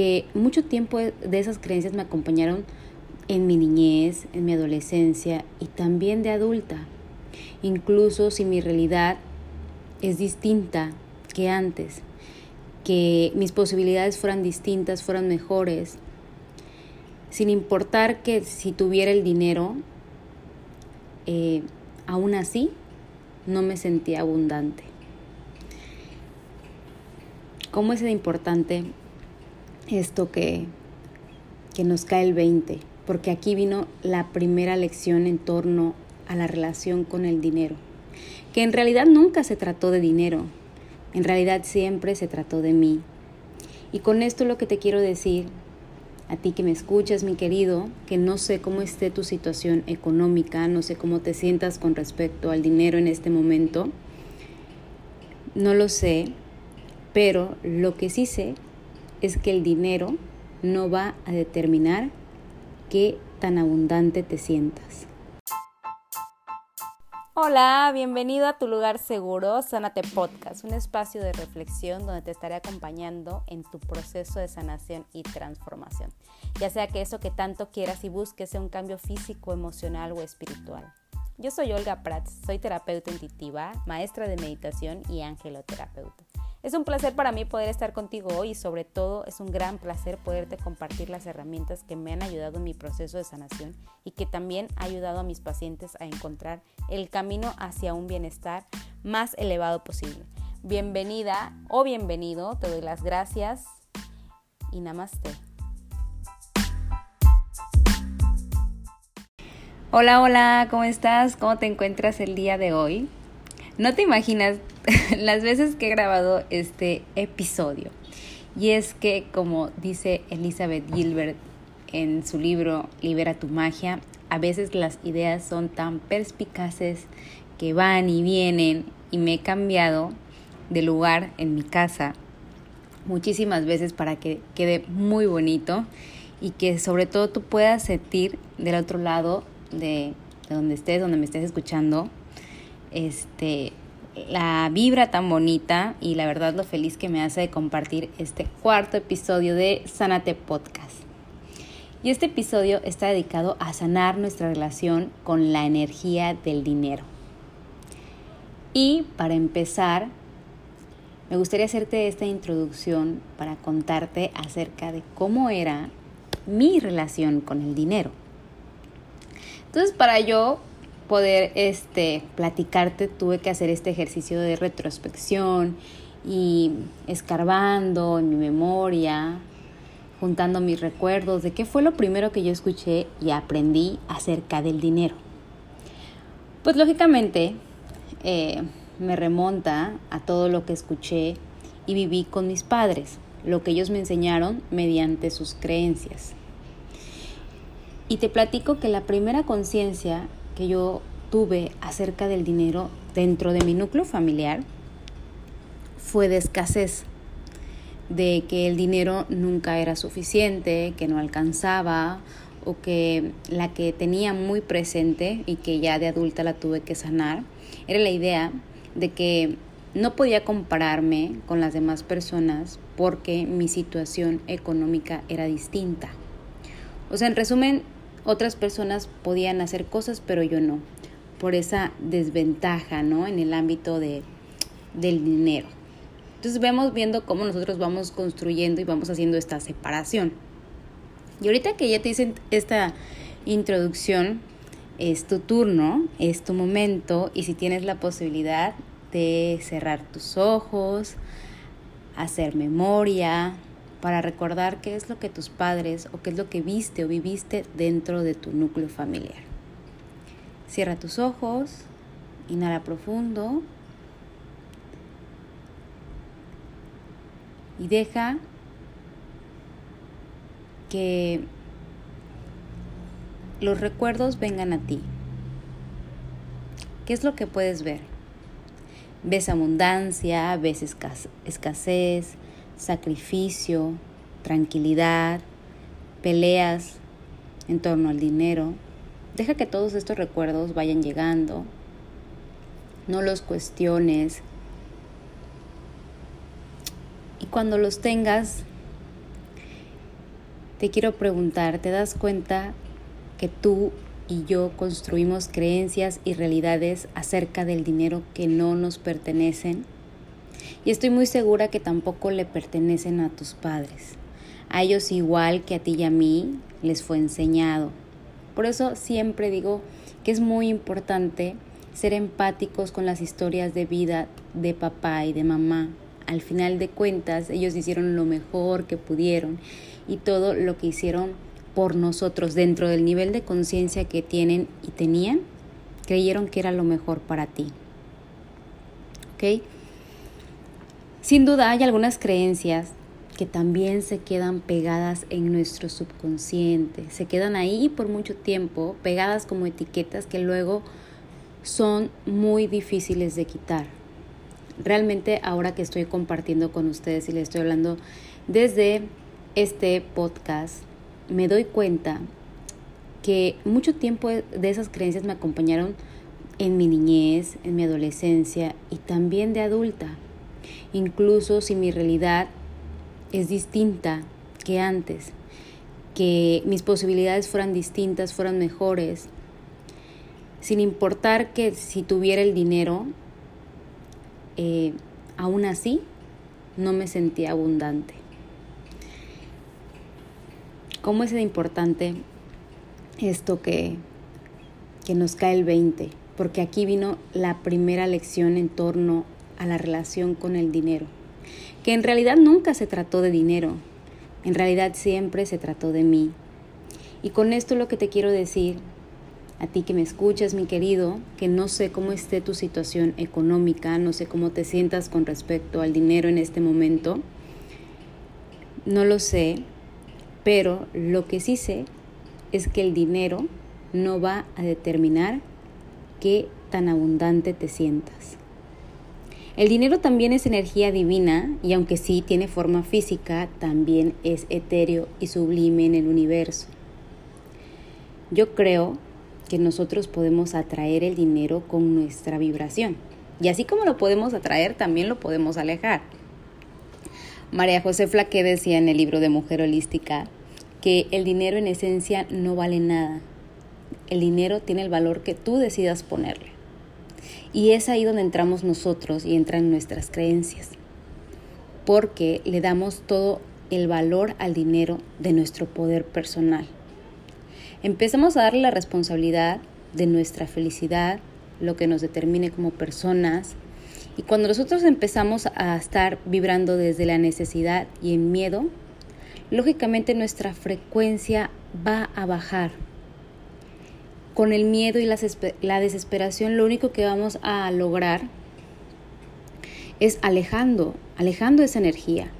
que mucho tiempo de esas creencias me acompañaron en mi niñez, en mi adolescencia y también de adulta. Incluso si mi realidad es distinta que antes, que mis posibilidades fueran distintas, fueran mejores, sin importar que si tuviera el dinero, eh, aún así no me sentía abundante. ¿Cómo es importante esto que, que nos cae el 20? Porque aquí vino la primera lección en torno a la relación con el dinero, que en realidad nunca se trató de dinero, en realidad siempre se trató de mí. Y con esto lo que te quiero decir, a ti que me escuchas, mi querido, que no sé cómo esté tu situación económica, no sé cómo te sientas con respecto al dinero en este momento, no lo sé, pero lo que sí sé es que el dinero no va a determinar qué tan abundante te sientas. Hola, bienvenido a tu lugar seguro, Sánate Podcast, un espacio de reflexión donde te estaré acompañando en tu proceso de sanación y transformación, ya sea que eso que tanto quieras y busques sea un cambio físico, emocional o espiritual. Yo soy Olga Prats, soy terapeuta intuitiva, maestra de meditación y angeloterapeuta. Es un placer para mí poder estar contigo hoy y sobre todo es un gran placer poderte compartir las herramientas que me han ayudado en mi proceso de sanación y que también ha ayudado a mis pacientes a encontrar el camino hacia un bienestar más elevado posible. Bienvenida o bienvenido, te doy las gracias y namaste. Hola, hola, ¿cómo estás? ¿Cómo te encuentras el día de hoy? No te imaginas las veces que he grabado este episodio. Y es que, como dice Elizabeth Gilbert en su libro Libera tu magia, a veces las ideas son tan perspicaces que van y vienen y me he cambiado de lugar en mi casa muchísimas veces para que quede muy bonito y que sobre todo tú puedas sentir del otro lado de, de donde estés, donde me estés escuchando, este, la vibra tan bonita y la verdad lo feliz que me hace de compartir este cuarto episodio de Sanate Podcast. Y este episodio está dedicado a sanar nuestra relación con la energía del dinero. Y para empezar, me gustaría hacerte esta introducción para contarte acerca de cómo era mi relación con el dinero. Entonces, para yo poder este, platicarte, tuve que hacer este ejercicio de retrospección y escarbando en mi memoria, juntando mis recuerdos de qué fue lo primero que yo escuché y aprendí acerca del dinero. Pues lógicamente eh, me remonta a todo lo que escuché y viví con mis padres, lo que ellos me enseñaron mediante sus creencias. Y te platico que la primera conciencia que yo tuve acerca del dinero dentro de mi núcleo familiar fue de escasez, de que el dinero nunca era suficiente, que no alcanzaba o que la que tenía muy presente y que ya de adulta la tuve que sanar, era la idea de que no podía compararme con las demás personas porque mi situación económica era distinta. O sea, en resumen, otras personas podían hacer cosas, pero yo no, por esa desventaja, ¿no? En el ámbito de, del dinero. Entonces vemos viendo cómo nosotros vamos construyendo y vamos haciendo esta separación. Y ahorita que ya te hice esta introducción, es tu turno, es tu momento y si tienes la posibilidad de cerrar tus ojos, hacer memoria, para recordar qué es lo que tus padres o qué es lo que viste o viviste dentro de tu núcleo familiar. Cierra tus ojos, inhala profundo y deja que los recuerdos vengan a ti. ¿Qué es lo que puedes ver? Ves abundancia, ves escasez, sacrificio, tranquilidad, peleas en torno al dinero. Deja que todos estos recuerdos vayan llegando. No los cuestiones. Y cuando los tengas, te quiero preguntar, ¿te das cuenta que tú y yo construimos creencias y realidades acerca del dinero que no nos pertenecen? Y estoy muy segura que tampoco le pertenecen a tus padres. A ellos igual que a ti y a mí les fue enseñado. Por eso siempre digo que es muy importante ser empáticos con las historias de vida de papá y de mamá. Al final de cuentas, ellos hicieron lo mejor que pudieron y todo lo que hicieron por nosotros dentro del nivel de conciencia que tienen y tenían, creyeron que era lo mejor para ti. ¿Ok? Sin duda hay algunas creencias que también se quedan pegadas en nuestro subconsciente, se quedan ahí por mucho tiempo, pegadas como etiquetas que luego son muy difíciles de quitar. Realmente ahora que estoy compartiendo con ustedes y les estoy hablando desde este podcast, me doy cuenta que mucho tiempo de esas creencias me acompañaron en mi niñez, en mi adolescencia y también de adulta. Incluso si mi realidad es distinta que antes, que mis posibilidades fueran distintas, fueran mejores, sin importar que si tuviera el dinero, eh, aún así no me sentía abundante. ¿Cómo es de importante esto que, que nos cae el 20? Porque aquí vino la primera lección en torno a la relación con el dinero, que en realidad nunca se trató de dinero, en realidad siempre se trató de mí. Y con esto lo que te quiero decir, a ti que me escuchas, mi querido, que no sé cómo esté tu situación económica, no sé cómo te sientas con respecto al dinero en este momento, no lo sé, pero lo que sí sé es que el dinero no va a determinar qué tan abundante te sientas. El dinero también es energía divina y aunque sí tiene forma física, también es etéreo y sublime en el universo. Yo creo que nosotros podemos atraer el dinero con nuestra vibración. Y así como lo podemos atraer, también lo podemos alejar. María José Flaque decía en el libro de Mujer Holística que el dinero en esencia no vale nada. El dinero tiene el valor que tú decidas ponerle. Y es ahí donde entramos nosotros y entran nuestras creencias. Porque le damos todo el valor al dinero de nuestro poder personal. Empezamos a darle la responsabilidad de nuestra felicidad, lo que nos determine como personas. Y cuando nosotros empezamos a estar vibrando desde la necesidad y el miedo, lógicamente nuestra frecuencia va a bajar. Con el miedo y la desesperación lo único que vamos a lograr es alejando, alejando esa energía,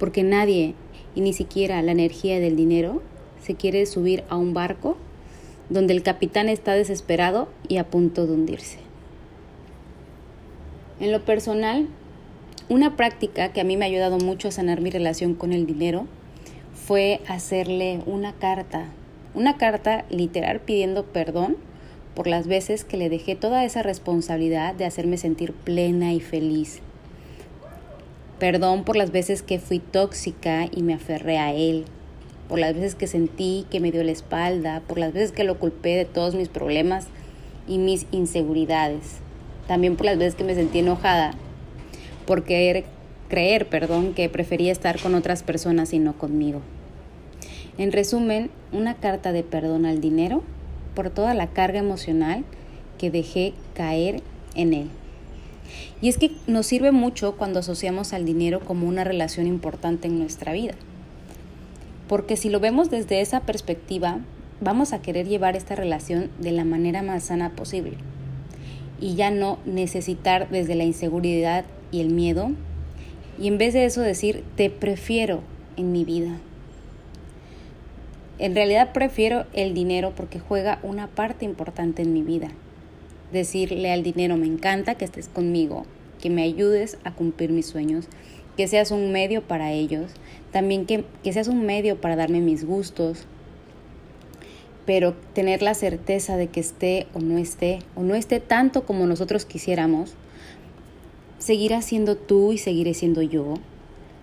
porque nadie, y ni siquiera la energía del dinero, se quiere subir a un barco donde el capitán está desesperado y a punto de hundirse. En lo personal, una práctica que a mí me ha ayudado mucho a sanar mi relación con el dinero fue hacerle una carta, una carta literal pidiendo perdón por las veces que le dejé toda esa responsabilidad de hacerme sentir plena y feliz. Perdón por las veces que fui tóxica y me aferré a él, por las veces que sentí que me dio la espalda, por las veces que lo culpé de todos mis problemas y mis inseguridades. También por las veces que me sentí enojada por creer, creer perdón, que prefería estar con otras personas y no conmigo. En resumen, una carta de perdón al dinero por toda la carga emocional que dejé caer en él. Y es que nos sirve mucho cuando asociamos al dinero como una relación importante en nuestra vida. Porque si lo vemos desde esa perspectiva, vamos a querer llevar esta relación de la manera más sana posible. Y ya no necesitar desde la inseguridad y el miedo. Y en vez de eso decir, te prefiero en mi vida. En realidad prefiero el dinero porque juega una parte importante en mi vida. Decirle al dinero, me encanta que estés conmigo, que me ayudes a cumplir mis sueños, que seas un medio para ellos, también que, que seas un medio para darme mis gustos, pero tener la certeza de que esté o no esté, o no esté tanto como nosotros quisiéramos, seguirás siendo tú y seguiré siendo yo.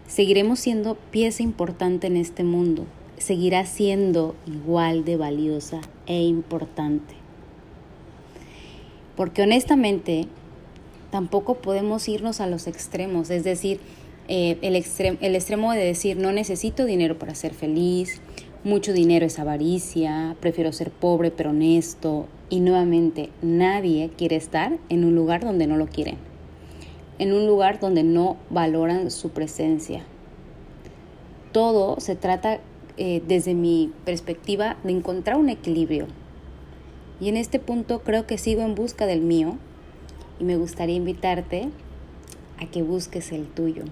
Seguiremos siendo pieza importante en este mundo seguirá siendo igual de valiosa e importante. Porque honestamente, tampoco podemos irnos a los extremos, es decir, eh, el, extremo, el extremo de decir no necesito dinero para ser feliz, mucho dinero es avaricia, prefiero ser pobre pero honesto y nuevamente nadie quiere estar en un lugar donde no lo quieren, en un lugar donde no valoran su presencia. Todo se trata eh, desde mi perspectiva de encontrar un equilibrio. Y en este punto creo que sigo en busca del mío y me gustaría invitarte a que busques el tuyo.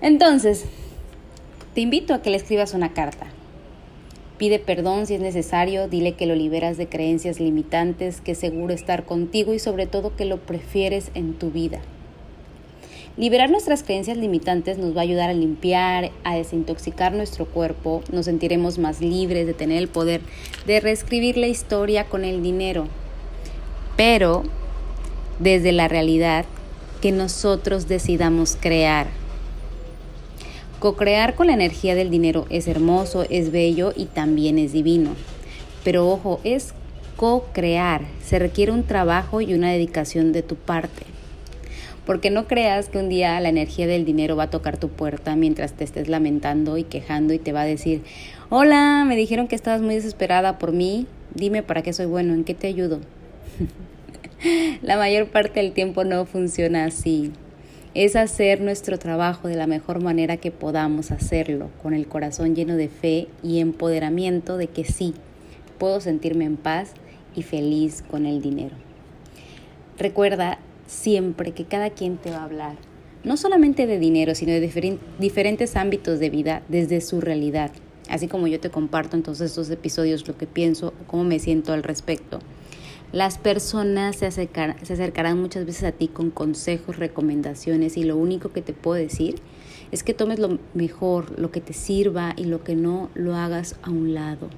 Entonces, te invito a que le escribas una carta. Pide perdón si es necesario, dile que lo liberas de creencias limitantes, que seguro estar contigo y sobre todo que lo prefieres en tu vida. Liberar nuestras creencias limitantes nos va a ayudar a limpiar, a desintoxicar nuestro cuerpo, nos sentiremos más libres de tener el poder de reescribir la historia con el dinero, pero desde la realidad que nosotros decidamos crear. Co-crear con la energía del dinero es hermoso, es bello y también es divino. Pero ojo, es co-crear. Se requiere un trabajo y una dedicación de tu parte. Porque no creas que un día la energía del dinero va a tocar tu puerta mientras te estés lamentando y quejando y te va a decir, hola, me dijeron que estabas muy desesperada por mí, dime para qué soy bueno, en qué te ayudo. la mayor parte del tiempo no funciona así es hacer nuestro trabajo de la mejor manera que podamos hacerlo, con el corazón lleno de fe y empoderamiento de que sí, puedo sentirme en paz y feliz con el dinero. Recuerda siempre que cada quien te va a hablar, no solamente de dinero, sino de diferentes ámbitos de vida desde su realidad, así como yo te comparto entonces estos episodios lo que pienso cómo me siento al respecto. Las personas se, se acercarán muchas veces a ti con consejos, recomendaciones y lo único que te puedo decir es que tomes lo mejor, lo que te sirva y lo que no lo hagas a un lado.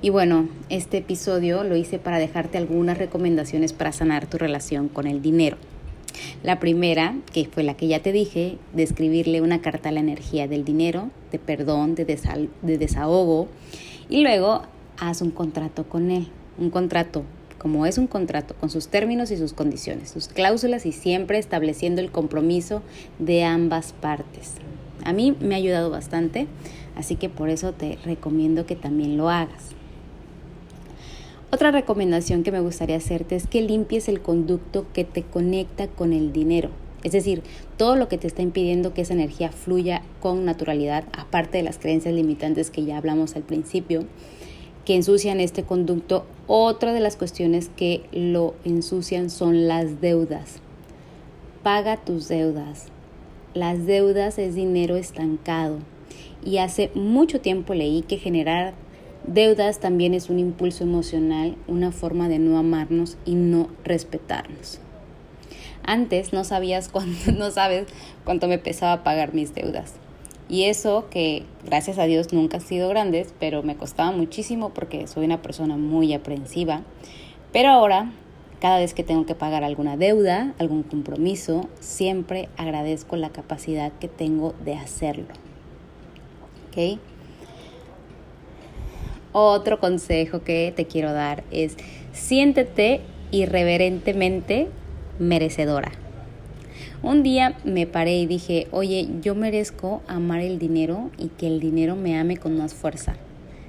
Y bueno, este episodio lo hice para dejarte algunas recomendaciones para sanar tu relación con el dinero. La primera, que fue la que ya te dije, de escribirle una carta a la energía del dinero, de perdón, de, de desahogo, y luego haz un contrato con él un contrato, como es un contrato, con sus términos y sus condiciones, sus cláusulas y siempre estableciendo el compromiso de ambas partes. A mí me ha ayudado bastante, así que por eso te recomiendo que también lo hagas. Otra recomendación que me gustaría hacerte es que limpies el conducto que te conecta con el dinero. Es decir, todo lo que te está impidiendo que esa energía fluya con naturalidad, aparte de las creencias limitantes que ya hablamos al principio, que ensucian este conducto. Otra de las cuestiones que lo ensucian son las deudas. Paga tus deudas. Las deudas es dinero estancado. Y hace mucho tiempo leí que generar deudas también es un impulso emocional, una forma de no amarnos y no respetarnos. Antes no sabías cuánto, no sabes cuánto me pesaba pagar mis deudas. Y eso que gracias a Dios nunca ha sido grandes, pero me costaba muchísimo porque soy una persona muy aprensiva. Pero ahora, cada vez que tengo que pagar alguna deuda, algún compromiso, siempre agradezco la capacidad que tengo de hacerlo. ¿Ok? Otro consejo que te quiero dar es siéntete irreverentemente merecedora. Un día me paré y dije, oye, yo merezco amar el dinero y que el dinero me ame con más fuerza.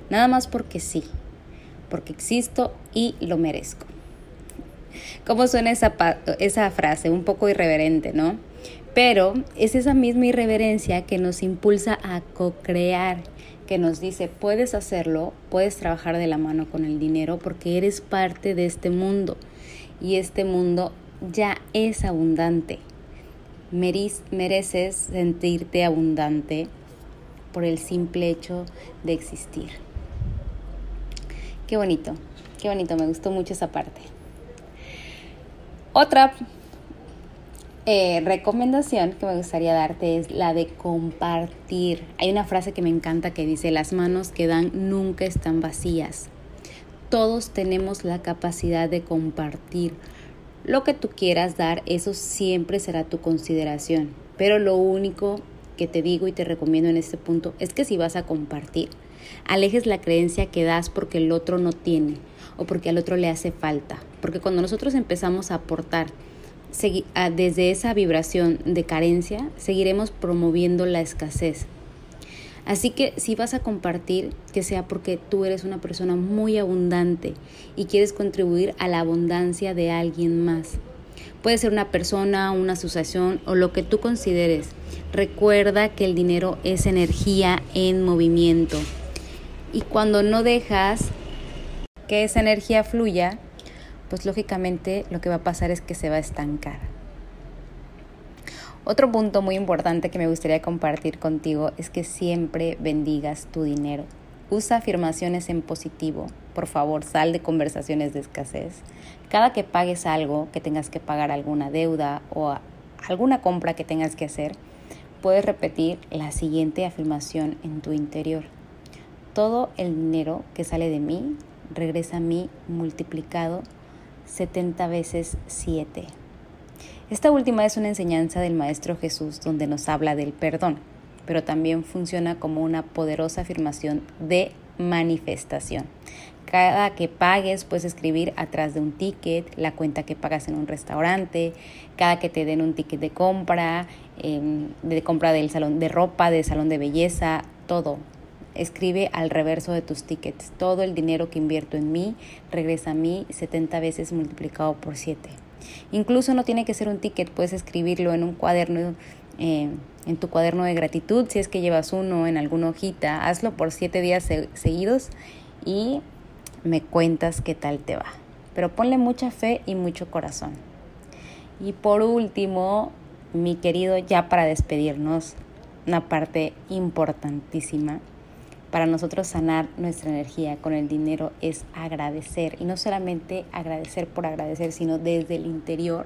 Nada más porque sí, porque existo y lo merezco. ¿Cómo suena esa, frase? Un poco irreverente, ¿no? Pero es esa misma irreverencia que nos impulsa a co-crear, que nos dice, puedes hacerlo, puedes trabajar de la mano con el dinero porque eres parte de este mundo y este mundo ya es abundante mereces sentirte abundante por el simple hecho de existir. Qué bonito, qué bonito, me gustó mucho esa parte. Otra eh, recomendación que me gustaría darte es la de compartir. Hay una frase que me encanta que dice, las manos que dan nunca están vacías. Todos tenemos la capacidad de compartir lo que tú quieras dar, eso siempre será tu consideración. Pero lo único que te digo y te recomiendo en este punto es que si vas a compartir, alejes la creencia que das porque el otro no tiene o porque al otro le hace falta. Porque cuando nosotros empezamos a aportar desde esa vibración de carencia, seguiremos promoviendo la escasez. Así que si vas a compartir, que sea porque tú eres una persona muy abundante y quieres contribuir a la abundancia de alguien más. Puede ser una persona, una asociación o lo que tú consideres. Recuerda que el dinero es energía en movimiento. Y cuando no dejas que esa energía fluya, pues lógicamente lo que va a pasar es que se va a estancar. Otro punto muy importante que me gustaría compartir contigo es que siempre bendigas tu dinero. Usa afirmaciones en positivo. Por favor, sal de conversaciones de escasez. Cada que pagues algo, que tengas que pagar alguna deuda o alguna compra que tengas que hacer, puedes repetir la siguiente afirmación en tu interior. Todo el dinero que sale de mí regresa a mí multiplicado 70 veces 7. Esta última es una enseñanza del Maestro Jesús donde nos habla del perdón, pero también funciona como una poderosa afirmación de manifestación. Cada que pagues puedes escribir atrás de un ticket la cuenta que pagas en un restaurante, cada que te den un ticket de compra, em, de compra del salón de ropa, de salón de belleza, todo. Escribe al reverso de tus tickets. Todo el dinero que invierto en mí regresa a mí 70 veces multiplicado por 7. Incluso no tiene que ser un ticket, puedes escribirlo en un cuaderno, eh, en tu cuaderno de gratitud, si es que llevas uno en alguna hojita. Hazlo por 7 días seguidos y me cuentas qué tal te va. Pero ponle mucha fe y mucho corazón. Y por último, mi querido, ya para despedirnos, una parte importantísima para nosotros sanar nuestra energía con el dinero es agradecer. Y no solamente agradecer por agradecer, sino desde el interior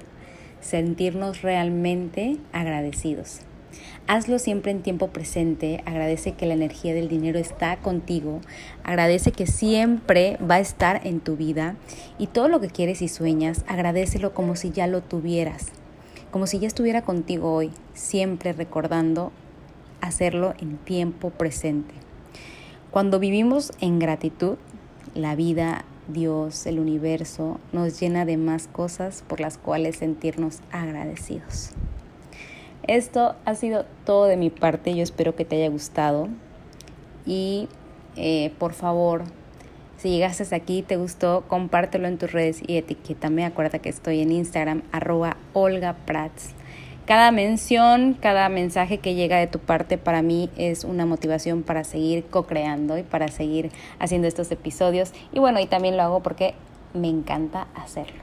sentirnos realmente agradecidos. Hazlo siempre en tiempo presente, agradece que la energía del dinero está contigo, agradece que siempre va a estar en tu vida. Y todo lo que quieres y sueñas, agradecelo como si ya lo tuvieras, como si ya estuviera contigo hoy, siempre recordando hacerlo en tiempo presente. Cuando vivimos en gratitud, la vida, Dios, el universo nos llena de más cosas por las cuales sentirnos agradecidos. Esto ha sido todo de mi parte, yo espero que te haya gustado y eh, por favor, si llegaste aquí, te gustó, compártelo en tus redes y etiquétame. Acuérdate que estoy en Instagram, arroba Olga. Cada mención, cada mensaje que llega de tu parte para mí es una motivación para seguir co-creando y para seguir haciendo estos episodios. Y bueno, y también lo hago porque me encanta hacerlo.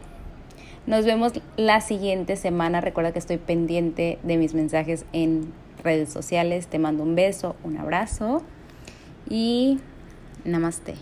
Nos vemos la siguiente semana. Recuerda que estoy pendiente de mis mensajes en redes sociales. Te mando un beso, un abrazo y namaste.